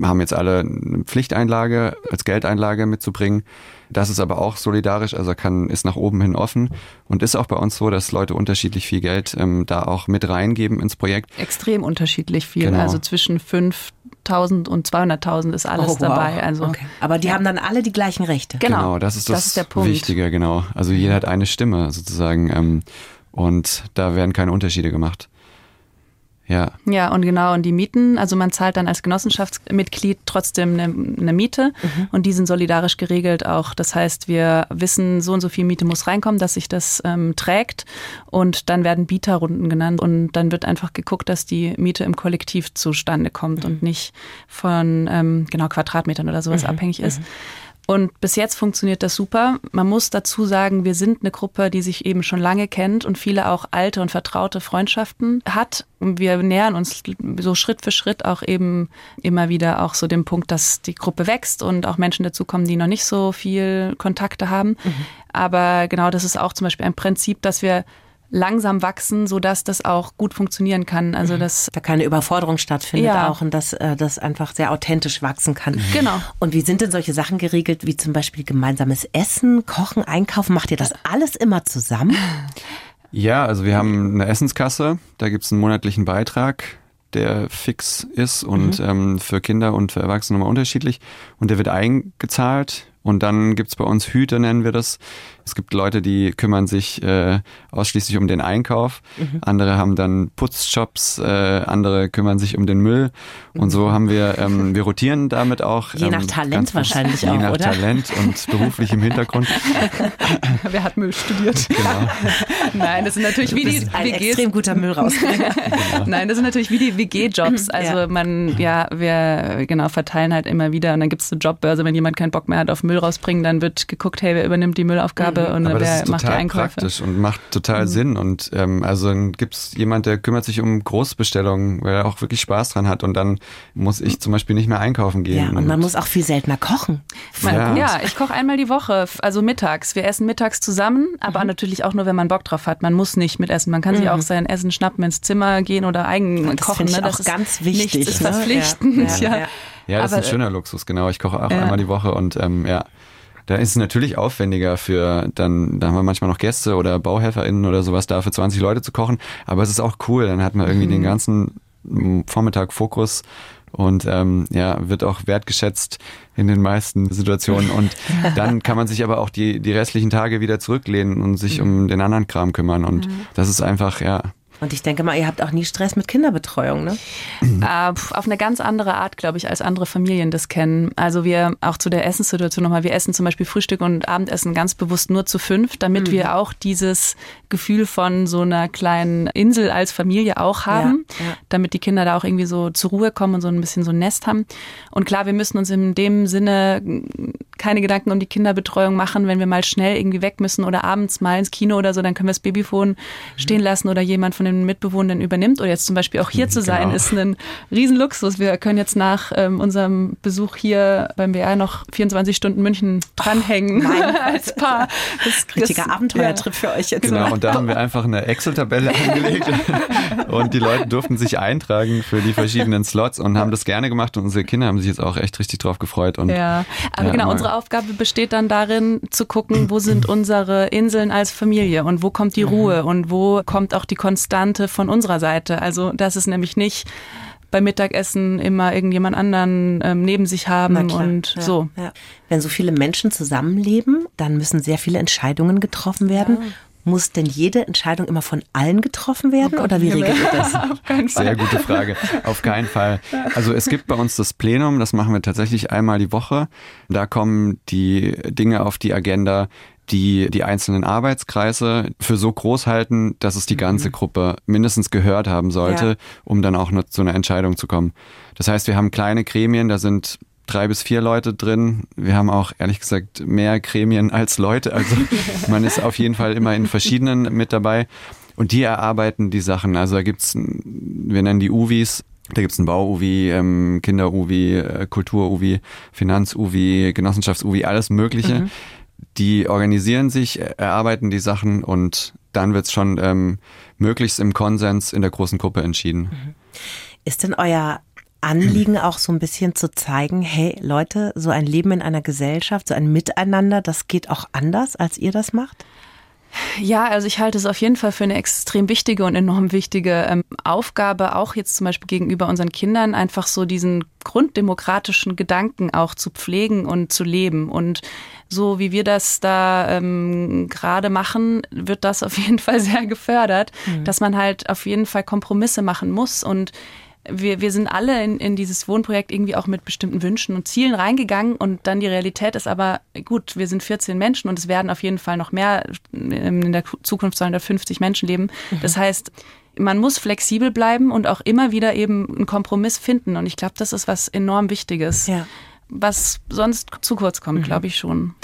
haben jetzt alle eine Pflichteinlage als Geldeinlage mitzubringen. Das ist aber auch solidarisch, also kann, ist nach oben hin offen und ist auch bei uns so, dass Leute unterschiedlich viel Geld ähm, da auch mit reingeben ins Projekt. Extrem unterschiedlich viel. Genau. Also zwischen 5.000 und 200.000 ist alles Oh, wow. dabei. Also okay. Aber die haben dann alle die gleichen Rechte. Genau, das ist das, das ist der Punkt. Wichtige, genau. Also jeder hat eine Stimme sozusagen ähm, und da werden keine Unterschiede gemacht. Ja, Ja, und genau, und die Mieten, also man zahlt dann als Genossenschaftsmitglied trotzdem eine, eine Miete und die sind solidarisch geregelt auch. Das heißt, wir wissen, so und so viel Miete muss reinkommen, dass sich das ähm, trägt und dann werden Bieterrunden genannt und dann wird einfach geguckt, dass die Miete im Kollektiv zustande kommt und nicht von ähm, genau Quadratmetern oder sowas abhängig ist. Und bis jetzt funktioniert das super. Man muss dazu sagen, wir sind eine Gruppe, die sich eben schon lange kennt und viele auch alte und vertraute Freundschaften hat. Und wir nähern uns so Schritt für Schritt auch eben immer wieder auch so dem Punkt, dass die Gruppe wächst und auch Menschen dazukommen, die noch nicht so viel Kontakte haben. Aber genau das ist auch zum Beispiel ein Prinzip, dass wir langsam wachsen, sodass das auch gut funktionieren kann. Also das da keine Überforderung stattfindet Ja. auch und dass äh, das einfach sehr authentisch wachsen kann. Genau. Und wie sind denn solche Sachen geregelt, wie zum Beispiel gemeinsames Essen, Kochen, Einkaufen? Macht ihr das alles immer zusammen? Ja, also wir haben eine Essenskasse, da gibt's einen monatlichen Beitrag, der fix ist und ähm, für Kinder und für Erwachsene nochmal unterschiedlich. Und der wird eingezahlt und dann gibt's bei uns Hüte, nennen wir das. Es gibt Leute, die kümmern sich äh, ausschließlich um den Einkauf. Andere haben dann Putzjobs, äh, andere kümmern sich um den Müll. Und so haben wir, ähm, wir rotieren damit auch. Je nach ähm, Talent ganz bewusst. wahrscheinlich Je auch, nach oder? Talent und beruflichem Hintergrund. wer hat Müll studiert? Genau. Nein, das sind natürlich wie die Ein WGs. extrem guter Müllrausbringer. Nein, das sind natürlich wie die WG-Jobs. Also Ja. man, ja, wir genau verteilen halt immer wieder und dann gibt's eine Jobbörse, wenn jemand keinen Bock mehr hat auf Müll rausbringen, dann wird geguckt, hey, wer übernimmt die Müllaufgabe mhm. und Aber wer macht die Einkäufe. praktisch und macht total mhm. Sinn. Und ähm, also dann gibt es jemand, der kümmert sich um Großbestellungen, weil er auch wirklich Spaß dran hat und dann muss ich zum Beispiel nicht mehr einkaufen gehen. Ja, und, und man muss auch viel seltener kochen. Man, ja. ja. ich koche einmal die Woche, also mittags. Wir essen mittags zusammen, aber mhm. natürlich auch nur, wenn man Bock drauf hat. Man muss nicht mitessen. Man kann sich mhm. auch sein Essen schnappen, ins Zimmer gehen oder eigen das kochen. Ne? Das ist ganz wichtig. Nichts ist ne? verpflichtend. Ja, ja, ja. das aber, ist ein schöner Luxus, genau. Ich koche auch einmal die Woche und ähm, ja. Da ist es natürlich aufwendiger für, dann, da haben wir manchmal noch Gäste oder BauhelferInnen oder sowas da für 20 Leute zu kochen. Aber es ist auch cool. Dann hat man irgendwie mhm. den ganzen Vormittag Fokus und ähm, ja, wird auch wertgeschätzt in den meisten Situationen. Und dann kann man sich aber auch die, die restlichen Tage wieder zurücklehnen und sich mhm. um den anderen Kram kümmern. Und mhm. das ist einfach, ja, und ich denke mal, ihr habt auch nie Stress mit Kinderbetreuung, ne? Äh, auf eine ganz andere Art, glaube ich, als andere Familien das kennen. Also wir auch zu der Essenssituation nochmal, wir essen zum Beispiel Frühstück und Abendessen ganz bewusst nur zu fünf, damit mhm. wir auch dieses Gefühl von so einer kleinen Insel als Familie auch haben, ja, ja. damit die Kinder da auch irgendwie so zur Ruhe kommen und so ein bisschen so ein Nest haben. Und klar, wir müssen uns in dem Sinne keine Gedanken um die Kinderbetreuung machen, wenn wir mal schnell irgendwie weg müssen oder abends mal ins Kino oder so, dann können wir das Babyphone mhm. stehen lassen oder jemand von den Mitbewohnern übernimmt. Oder jetzt zum Beispiel auch hier zu sein, genau. ist ein Riesenluxus. Wir können jetzt nach ähm, unserem Besuch hier beim BR noch 24 Stunden München dranhängen oh, als Paar. Das, Richtiger das, Abenteuertrip ja. für euch jetzt. Genau, und da haben wir einfach eine Excel-Tabelle angelegt und die Leute durften sich eintragen für die verschiedenen Slots und haben das gerne gemacht und unsere Kinder haben sich jetzt auch echt richtig drauf gefreut. Und, ja, aber ja, genau, unsere Aufgabe besteht dann darin, zu gucken, wo sind unsere Inseln als Familie und wo kommt die mhm. Ruhe und wo kommt auch die Konstante von unserer Seite. Also das ist nämlich nicht beim Mittagessen immer irgendjemand anderen ähm, neben sich haben und ja, so. Ja. Wenn so viele Menschen zusammenleben, dann müssen sehr viele Entscheidungen getroffen werden. Ja. Muss denn jede Entscheidung immer von allen getroffen werden oh Gott, oder wie regelt ihr das? Auf keinen Fall. Sehr gute Frage. Auf keinen Fall. Also es gibt bei uns das Plenum, das machen wir tatsächlich einmal die Woche. Da kommen die Dinge auf die Agenda, die die einzelnen Arbeitskreise für so groß halten, dass es die mhm. ganze Gruppe mindestens gehört haben sollte, ja. um dann auch zu einer Entscheidung zu kommen. Das heißt, wir haben kleine Gremien, da sind drei bis vier Leute drin. Wir haben auch ehrlich gesagt mehr Gremien als Leute. Also man ist auf jeden Fall immer in verschiedenen mit dabei. Und die erarbeiten die Sachen. Also da gibt's, wir nennen die UVs, da gibt's ein Bau-UVI, ähm, Kinder-UVI, äh, Kultur-UVI, Finanz-UVI, Genossenschafts-UVI, alles Mögliche. Mhm. Die organisieren sich, erarbeiten die Sachen und dann wird's schon ähm, möglichst im Konsens in der großen Gruppe entschieden. Mhm. Ist denn euer Anliegen auch so ein bisschen zu zeigen, hey Leute, so ein Leben in einer Gesellschaft, so ein Miteinander, das geht auch anders, als ihr das macht? Ja, also ich halte es auf jeden Fall für eine extrem wichtige und enorm wichtige ähm, Aufgabe, auch jetzt zum Beispiel gegenüber unseren Kindern, einfach so diesen grunddemokratischen Gedanken auch zu pflegen und zu leben. Und so wie wir das da ähm, gerade machen, wird das auf jeden Fall sehr gefördert, mhm. dass man halt auf jeden Fall Kompromisse machen muss und wir, wir sind alle in, in dieses Wohnprojekt irgendwie auch mit bestimmten Wünschen und Zielen reingegangen und dann die Realität ist aber, gut, wir sind 14 Menschen und es werden auf jeden Fall noch mehr, ähm, in der Zukunft sollen da 50 Menschen leben. Mhm. Das heißt, man muss flexibel bleiben und auch immer wieder eben einen Kompromiss finden und ich glaube, das ist was enorm Wichtiges. Ja. Was sonst zu kurz kommt, mhm. glaube ich schon.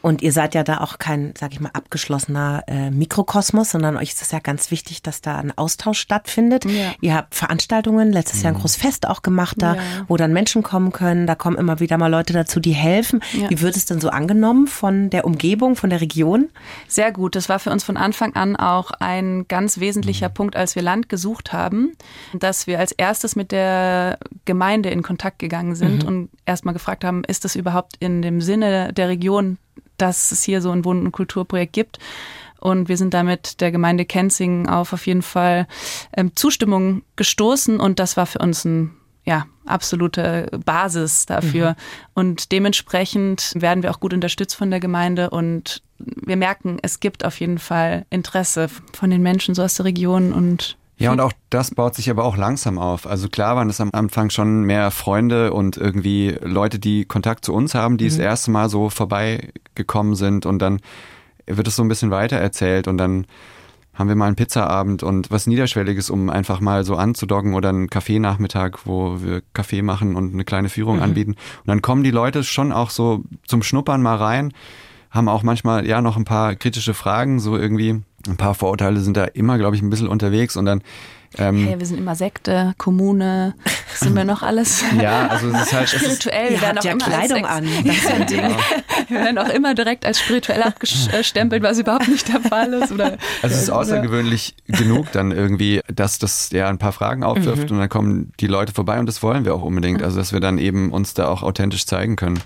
Und ihr seid ja da auch kein, sag ich mal, abgeschlossener äh, Mikrokosmos, sondern euch ist es ja ganz wichtig, dass da ein Austausch stattfindet. Ja. Ihr habt Veranstaltungen, letztes Jahr ein mhm. großes Fest auch gemacht da, ja. wo dann Menschen kommen können. Da kommen immer wieder mal Leute dazu, die helfen. Ja. Wie wird es denn so angenommen von der Umgebung, von der Region? Sehr gut. Das war für uns von Anfang an auch ein ganz wesentlicher mhm. Punkt, als wir Land gesucht haben, dass wir als erstes mit der Gemeinde in Kontakt gegangen sind mhm. und erstmal gefragt haben, ist das überhaupt in dem Sinne der Region dass es hier so ein Wohn- und Kulturprojekt gibt. Und wir sind damit der Gemeinde Kenzingen auf auf jeden Fall ähm, Zustimmung gestoßen und das war für uns ein ja, absolute Basis dafür. Mhm. Und dementsprechend werden wir auch gut unterstützt von der Gemeinde und wir merken, es gibt auf jeden Fall Interesse von den Menschen so aus der Region und ja, und auch das baut sich aber auch langsam auf. Also klar waren es am Anfang schon mehr Freunde und irgendwie Leute, die Kontakt zu uns haben, die mhm. das erste Mal so vorbeigekommen sind und dann wird es so ein bisschen weiter erzählt und dann haben wir mal einen Pizzaabend und was Niederschwelliges, um einfach mal so anzudocken oder einen Kaffeenachmittag, wo wir Kaffee machen und eine kleine Führung mhm. anbieten. Und dann kommen die Leute schon auch so zum Schnuppern mal rein, haben auch manchmal ja noch ein paar kritische Fragen, so irgendwie ein paar Vorurteile sind da immer, glaube ich, ein bisschen unterwegs und dann ähm, hey, wir sind immer Sekte, Kommune, sind wir noch alles? ja, also es ist halt spirituell. Wir werden auch ja immer Kleidung an. Das ist ein Ding. Wir werden auch immer direkt als spirituell abgestempelt, was überhaupt nicht der Fall ist. Oder, also es ist außergewöhnlich genug dann irgendwie, dass das ja ein paar Fragen aufwirft mhm. und dann kommen die Leute vorbei und das wollen wir auch unbedingt. Also dass wir dann eben uns da auch authentisch zeigen können.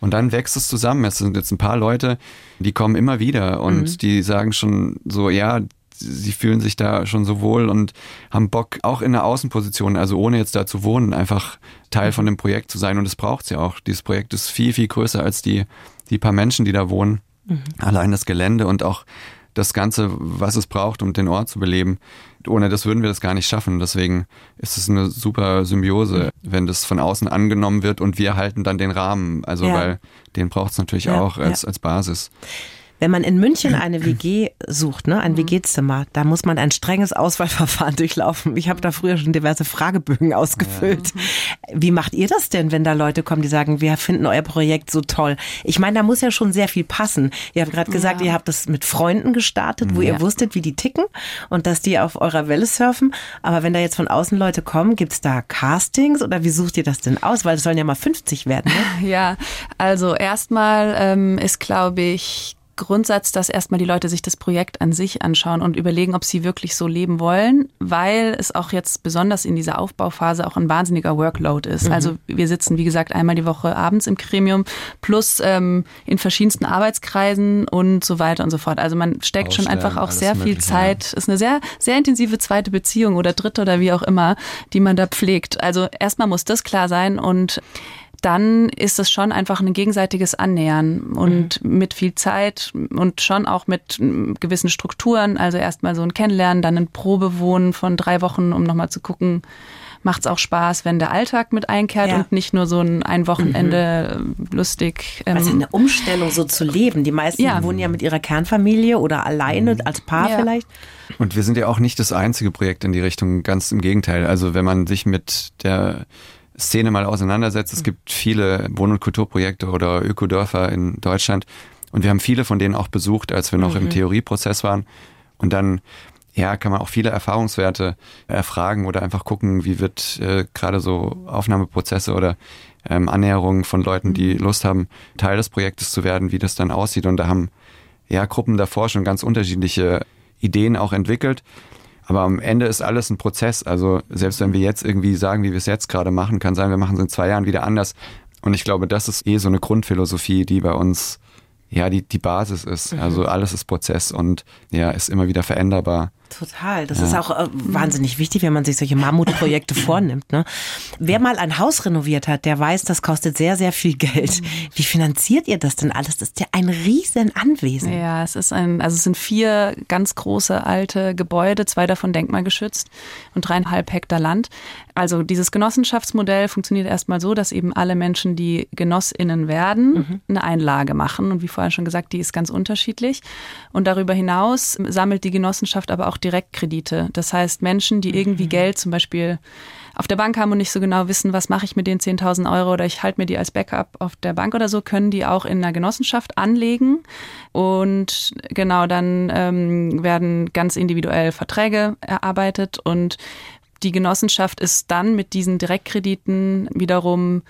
Und dann wächst es zusammen. Es sind jetzt ein paar Leute, die kommen immer wieder und mhm. die sagen schon so, ja, sie fühlen sich da schon so wohl und haben Bock, auch in der Außenposition, also ohne jetzt da zu wohnen, einfach Teil von dem Projekt zu sein. Und das braucht sie auch. Dieses Projekt ist viel, viel größer als die, die paar Menschen, die da wohnen. Mhm. Allein das Gelände und auch das Ganze, was es braucht, um den Ort zu beleben. Ohne das würden wir das gar nicht schaffen. Deswegen ist es eine super Symbiose, wenn das von außen angenommen wird und wir halten dann den Rahmen. Also ja. weil den braucht es natürlich ja, auch als, ja. als Basis. Wenn man in München eine WG sucht, ne, ein mhm. WG-Zimmer, da muss man ein strenges Auswahlverfahren durchlaufen. Ich habe da früher schon diverse Fragebögen ausgefüllt. Ja. Wie macht ihr das denn, wenn da Leute kommen, die sagen, wir finden euer Projekt so toll? Ich meine, da muss ja schon sehr viel passen. Ihr habt gerade gesagt, ja. ihr habt das mit Freunden gestartet, wo ja. ihr wusstet, wie die ticken und dass die auf eurer Welle surfen. Aber wenn da jetzt von außen Leute kommen, gibt's da Castings oder wie sucht ihr das denn aus? Weil es sollen ja mal 50 werden. Ne? Ja, also erstmal ähm, ist, glaube ich, Grundsatz, dass erstmal die Leute sich das Projekt an sich anschauen und überlegen, ob sie wirklich so leben wollen, weil es auch jetzt besonders in dieser Aufbauphase auch ein wahnsinniger Workload ist. Mhm. Also wir sitzen, wie gesagt, einmal die Woche abends im Gremium plus ähm, in verschiedensten Arbeitskreisen und so weiter und so fort. Also man steckt Ausstellen, schon einfach auch sehr viel Zeit. Ist eine sehr, sehr intensive zweite Beziehung oder dritte oder wie auch immer, die man da pflegt. Also erstmal muss das klar sein und dann ist es schon einfach ein gegenseitiges Annähern und mhm. mit viel Zeit und schon auch mit gewissen Strukturen. Also erstmal so ein Kennenlernen, dann ein Probewohnen von drei Wochen, um nochmal zu gucken, macht es auch Spaß, wenn der Alltag mit einkehrt ja. und nicht nur so ein, ein Wochenende mhm. lustig. Ähm, also eine Umstellung so zu leben. Die meisten ja. wohnen ja mit ihrer Kernfamilie oder alleine mhm. als Paar ja. vielleicht. Und wir sind ja auch nicht das einzige Projekt in die Richtung, ganz im Gegenteil. Also wenn man sich mit der Szene mal auseinandersetzt. Es gibt viele Wohn- und Kulturprojekte oder Ökodörfer in Deutschland und wir haben viele von denen auch besucht, als wir noch mhm. im Theorieprozess waren. Und dann ja, kann man auch viele Erfahrungswerte erfragen oder einfach gucken, wie wird äh, gerade so Aufnahmeprozesse oder ähm, Annäherungen von Leuten, die mhm. Lust haben, Teil des Projektes zu werden, wie das dann aussieht. Und da haben ja Gruppen davor schon ganz unterschiedliche Ideen auch entwickelt. Aber am Ende ist alles ein Prozess. Also selbst wenn wir jetzt irgendwie sagen, wie wir es jetzt gerade machen, kann sein, wir machen es in zwei Jahren wieder anders. Und ich glaube, das ist eh so eine Grundphilosophie, die bei uns ja die, die Basis ist. Mhm. Also alles ist Prozess und ja, ist immer wieder veränderbar. Total. Das ja. ist auch äh, wahnsinnig wichtig, wenn man sich solche Mammutprojekte vornimmt. Ne? Wer mal ein Haus renoviert hat, der weiß, das kostet sehr, sehr viel Geld. Wie finanziert ihr das denn alles? Das ist ja ein riesen Anwesen. Ja, es ist ein, also es sind vier ganz große alte Gebäude, zwei davon denkmalgeschützt und dreieinhalb Hektar Land. Also dieses Genossenschaftsmodell funktioniert erstmal so, dass eben alle Menschen, die GenossInnen werden, mhm. eine Einlage machen. Und wie vorher schon gesagt, die ist ganz unterschiedlich. Und darüber hinaus sammelt die Genossenschaft aber auch Direktkredite. Das heißt, Menschen, die irgendwie mhm. Geld zum Beispiel auf der Bank haben und nicht so genau wissen, was mache ich mit den 10.000 Euro oder ich halte mir die als Backup auf der Bank oder so, können die auch in einer Genossenschaft anlegen. Und genau, dann ähm, werden ganz individuell Verträge erarbeitet und die Genossenschaft ist dann mit diesen Direktkrediten wiederum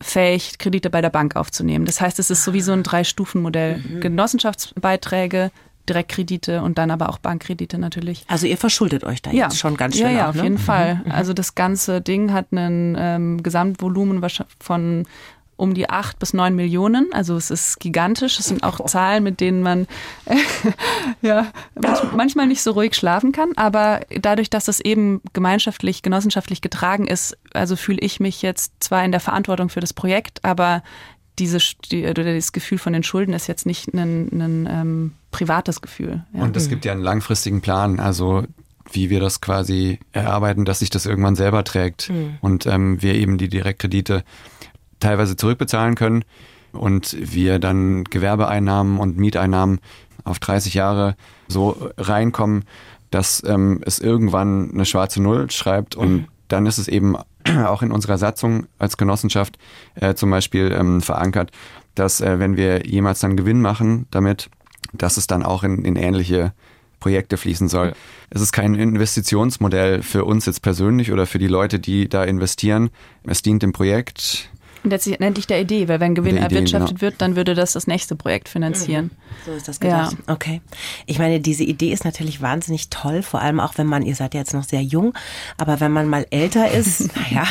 fähig, Kredite bei der Bank aufzunehmen. Das heißt, es ist sowieso ein Drei-Stufen-Modell. Mhm. Genossenschaftsbeiträge, Direktkredite und dann aber auch Bankkredite natürlich. Also ihr verschuldet euch da ja. jetzt schon ganz schön. Ja, ja, auch, auf ne? jeden Fall. Mhm. Also das ganze Ding hat einen ähm, Gesamtvolumen von um die acht bis neun Millionen. Also es ist gigantisch. Es sind auch Zahlen, mit denen man äh, ja manchmal nicht so ruhig schlafen kann. Aber dadurch, dass es eben gemeinschaftlich, genossenschaftlich getragen ist, also fühle ich mich jetzt zwar in der Verantwortung für das Projekt, aber diese, die, das Gefühl von den Schulden ist jetzt nicht ein, ein ähm, privates Gefühl. Ja. Und es gibt ja einen langfristigen Plan, also wie wir das quasi erarbeiten, dass sich das irgendwann selber trägt mhm. und ähm, wir eben die Direktkredite teilweise zurückbezahlen können und wir dann Gewerbeeinnahmen und Mieteinnahmen auf 30 Jahre so reinkommen, dass ähm, es irgendwann eine schwarze Null schreibt und mhm. Dann ist es eben auch in unserer Satzung als Genossenschaft äh, zum Beispiel ähm, verankert, dass äh, wenn wir jemals dann Gewinn machen damit, dass es dann auch in, in ähnliche Projekte fließen soll. Es ist kein Investitionsmodell für uns jetzt persönlich oder für die Leute, die da investieren. Es dient dem Projekt, letztendlich der Idee, weil wenn Gewinn erwirtschaftet genau. wird, dann würde das das nächste Projekt finanzieren. Mhm. So ist das gedacht. Ja. Okay. Ich meine, diese Idee ist natürlich wahnsinnig toll, vor allem auch wenn man, ihr seid ja jetzt noch sehr jung, aber wenn man mal älter ist, naja,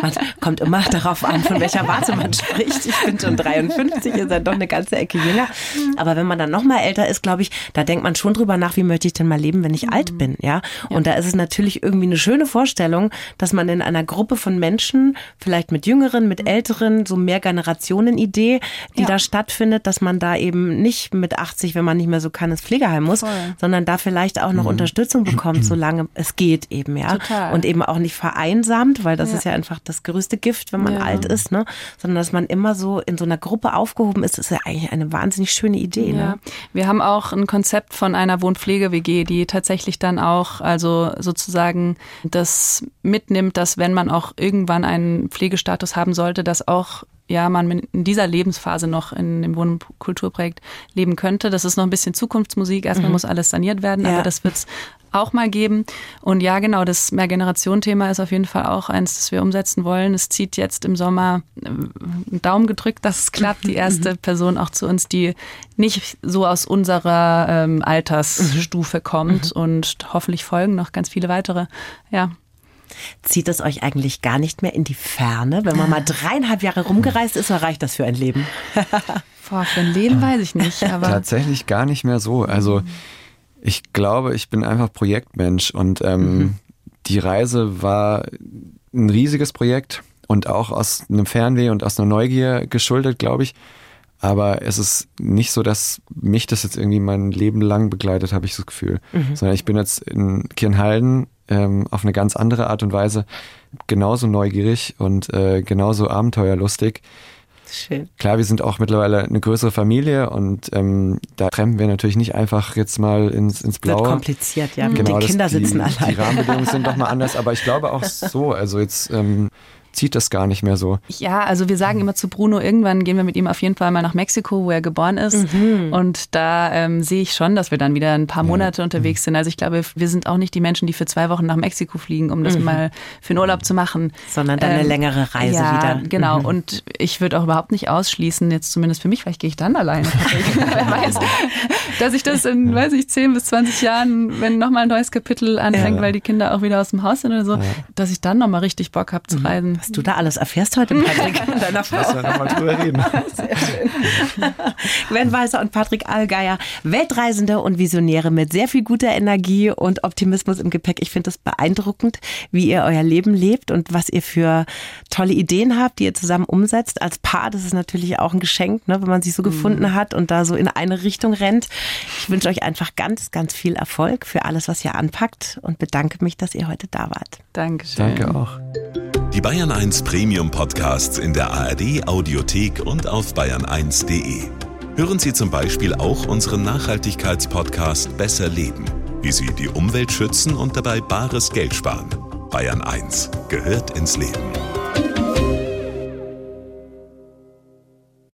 man kommt immer darauf an, von welcher Warte man spricht. Ich bin schon 53, ihr seid doch eine ganze Ecke jünger. Aber wenn man dann noch mal älter ist, glaube ich, da denkt man schon drüber nach, wie möchte ich denn mal leben, wenn ich mhm. alt bin, ja? Und ja. da ist es natürlich irgendwie eine schöne Vorstellung, dass man in einer Gruppe von Menschen, vielleicht mit Jüngeren, mit Älteren, älteren, so mehr Generationen-Idee, die ja. da stattfindet, dass man da eben nicht mit 80, wenn man nicht mehr so kann, ins Pflegeheim muss, Voll. sondern da vielleicht auch noch mhm. Unterstützung bekommt, solange es geht eben, ja. Total. Und eben auch nicht vereinsamt, weil das ja. ist ja einfach das größte Gift, wenn man ja. alt ist, ne? Sondern dass man immer so in so einer Gruppe aufgehoben ist, ist ja eigentlich eine wahnsinnig schöne Idee, ne? Wir haben auch ein Konzept von einer Wohnpflege-WG, die tatsächlich dann auch, also sozusagen das mitnimmt, dass wenn man auch irgendwann einen Pflegestatus haben sollte, dass auch ja, man in dieser Lebensphase noch in dem Wohn- und Kulturprojekt leben könnte. Das ist noch ein bisschen Zukunftsmusik. Erstmal mhm. muss alles saniert werden, ja. aber das wird es auch mal geben. Und ja, genau, das Mehrgeneration-Thema ist auf jeden Fall auch eins, das wir umsetzen wollen. Es zieht jetzt im Sommer äh, einen Daumen gedrückt, dass es klappt. Die erste mhm. Person auch zu uns, die nicht so aus unserer ähm, Altersstufe kommt mhm. und hoffentlich folgen noch ganz viele weitere. Ja. Zieht es euch eigentlich gar nicht mehr in die Ferne? Wenn man mal dreieinhalb Jahre rumgereist ist, reicht das für ein Leben? Boah, für ein Leben weiß ich nicht. Aber Tatsächlich gar nicht mehr so. Also ich glaube, ich bin einfach Projektmensch und ähm, mhm. die Reise war ein riesiges Projekt und auch aus einem Fernweh und aus einer Neugier geschuldet, glaube ich. Aber es ist nicht so, dass mich das jetzt irgendwie mein Leben lang begleitet, habe ich das Gefühl. Mhm. Sondern ich bin jetzt in Kirnhalden ähm, auf eine ganz andere Art und Weise genauso neugierig und äh, genauso abenteuerlustig. Schön. Klar, wir sind auch mittlerweile eine größere Familie und ähm, da treffen wir natürlich nicht einfach jetzt mal ins, ins Blaue. Wird kompliziert, ja. Genau, die Kinder sitzen allein. Die Rahmenbedingungen sind doch mal anders, aber ich glaube auch so. Also jetzt ähm, zieht das gar nicht mehr so. Ja, also wir sagen immer zu Bruno, irgendwann gehen wir mit ihm auf jeden Fall mal nach Mexiko, wo er geboren ist. Mhm. Und da ähm, sehe ich schon, dass wir dann wieder ein paar Monate ja. unterwegs sind. Also ich glaube, wir sind auch nicht die Menschen, die für zwei Wochen nach Mexiko fliegen, um das mhm. mal für einen Urlaub zu machen. Sondern dann ähm, eine längere Reise ja, wieder. Genau. Mhm. Und ich würde auch überhaupt nicht ausschließen, jetzt zumindest für mich, vielleicht gehe ich dann alleine. Wer weiß, dass ich das in, weiß ich, 10 bis 20 Jahren, wenn nochmal ein neues Kapitel anfängt, ja. weil die Kinder auch wieder aus dem Haus sind oder so, dass ich dann nochmal richtig Bock habe zu mhm. reisen. Was du da alles erfährst heute, Patrick, deiner Frau. Lass ja nochmal drüber reden. Sehr schön. Gwen Weißer und Patrick Allgeier, Weltreisende und Visionäre mit sehr viel guter Energie und Optimismus im Gepäck. Ich finde es beeindruckend, wie ihr euer Leben lebt und was ihr für tolle Ideen habt, die ihr zusammen umsetzt. Als Paar, das ist natürlich auch ein Geschenk, ne, wenn man sich so mhm. gefunden hat und da so in eine Richtung rennt. Ich wünsche euch einfach ganz, ganz viel Erfolg für alles, was ihr anpackt und bedanke mich, dass ihr heute da wart. Dankeschön. Danke auch. Die Bayern 1 Premium Podcasts in der ARD Audiothek und auf bayern1.de. Hören Sie zum Beispiel auch unseren Nachhaltigkeitspodcast Besser Leben, wie Sie die Umwelt schützen und dabei bares Geld sparen. Bayern 1 gehört ins Leben.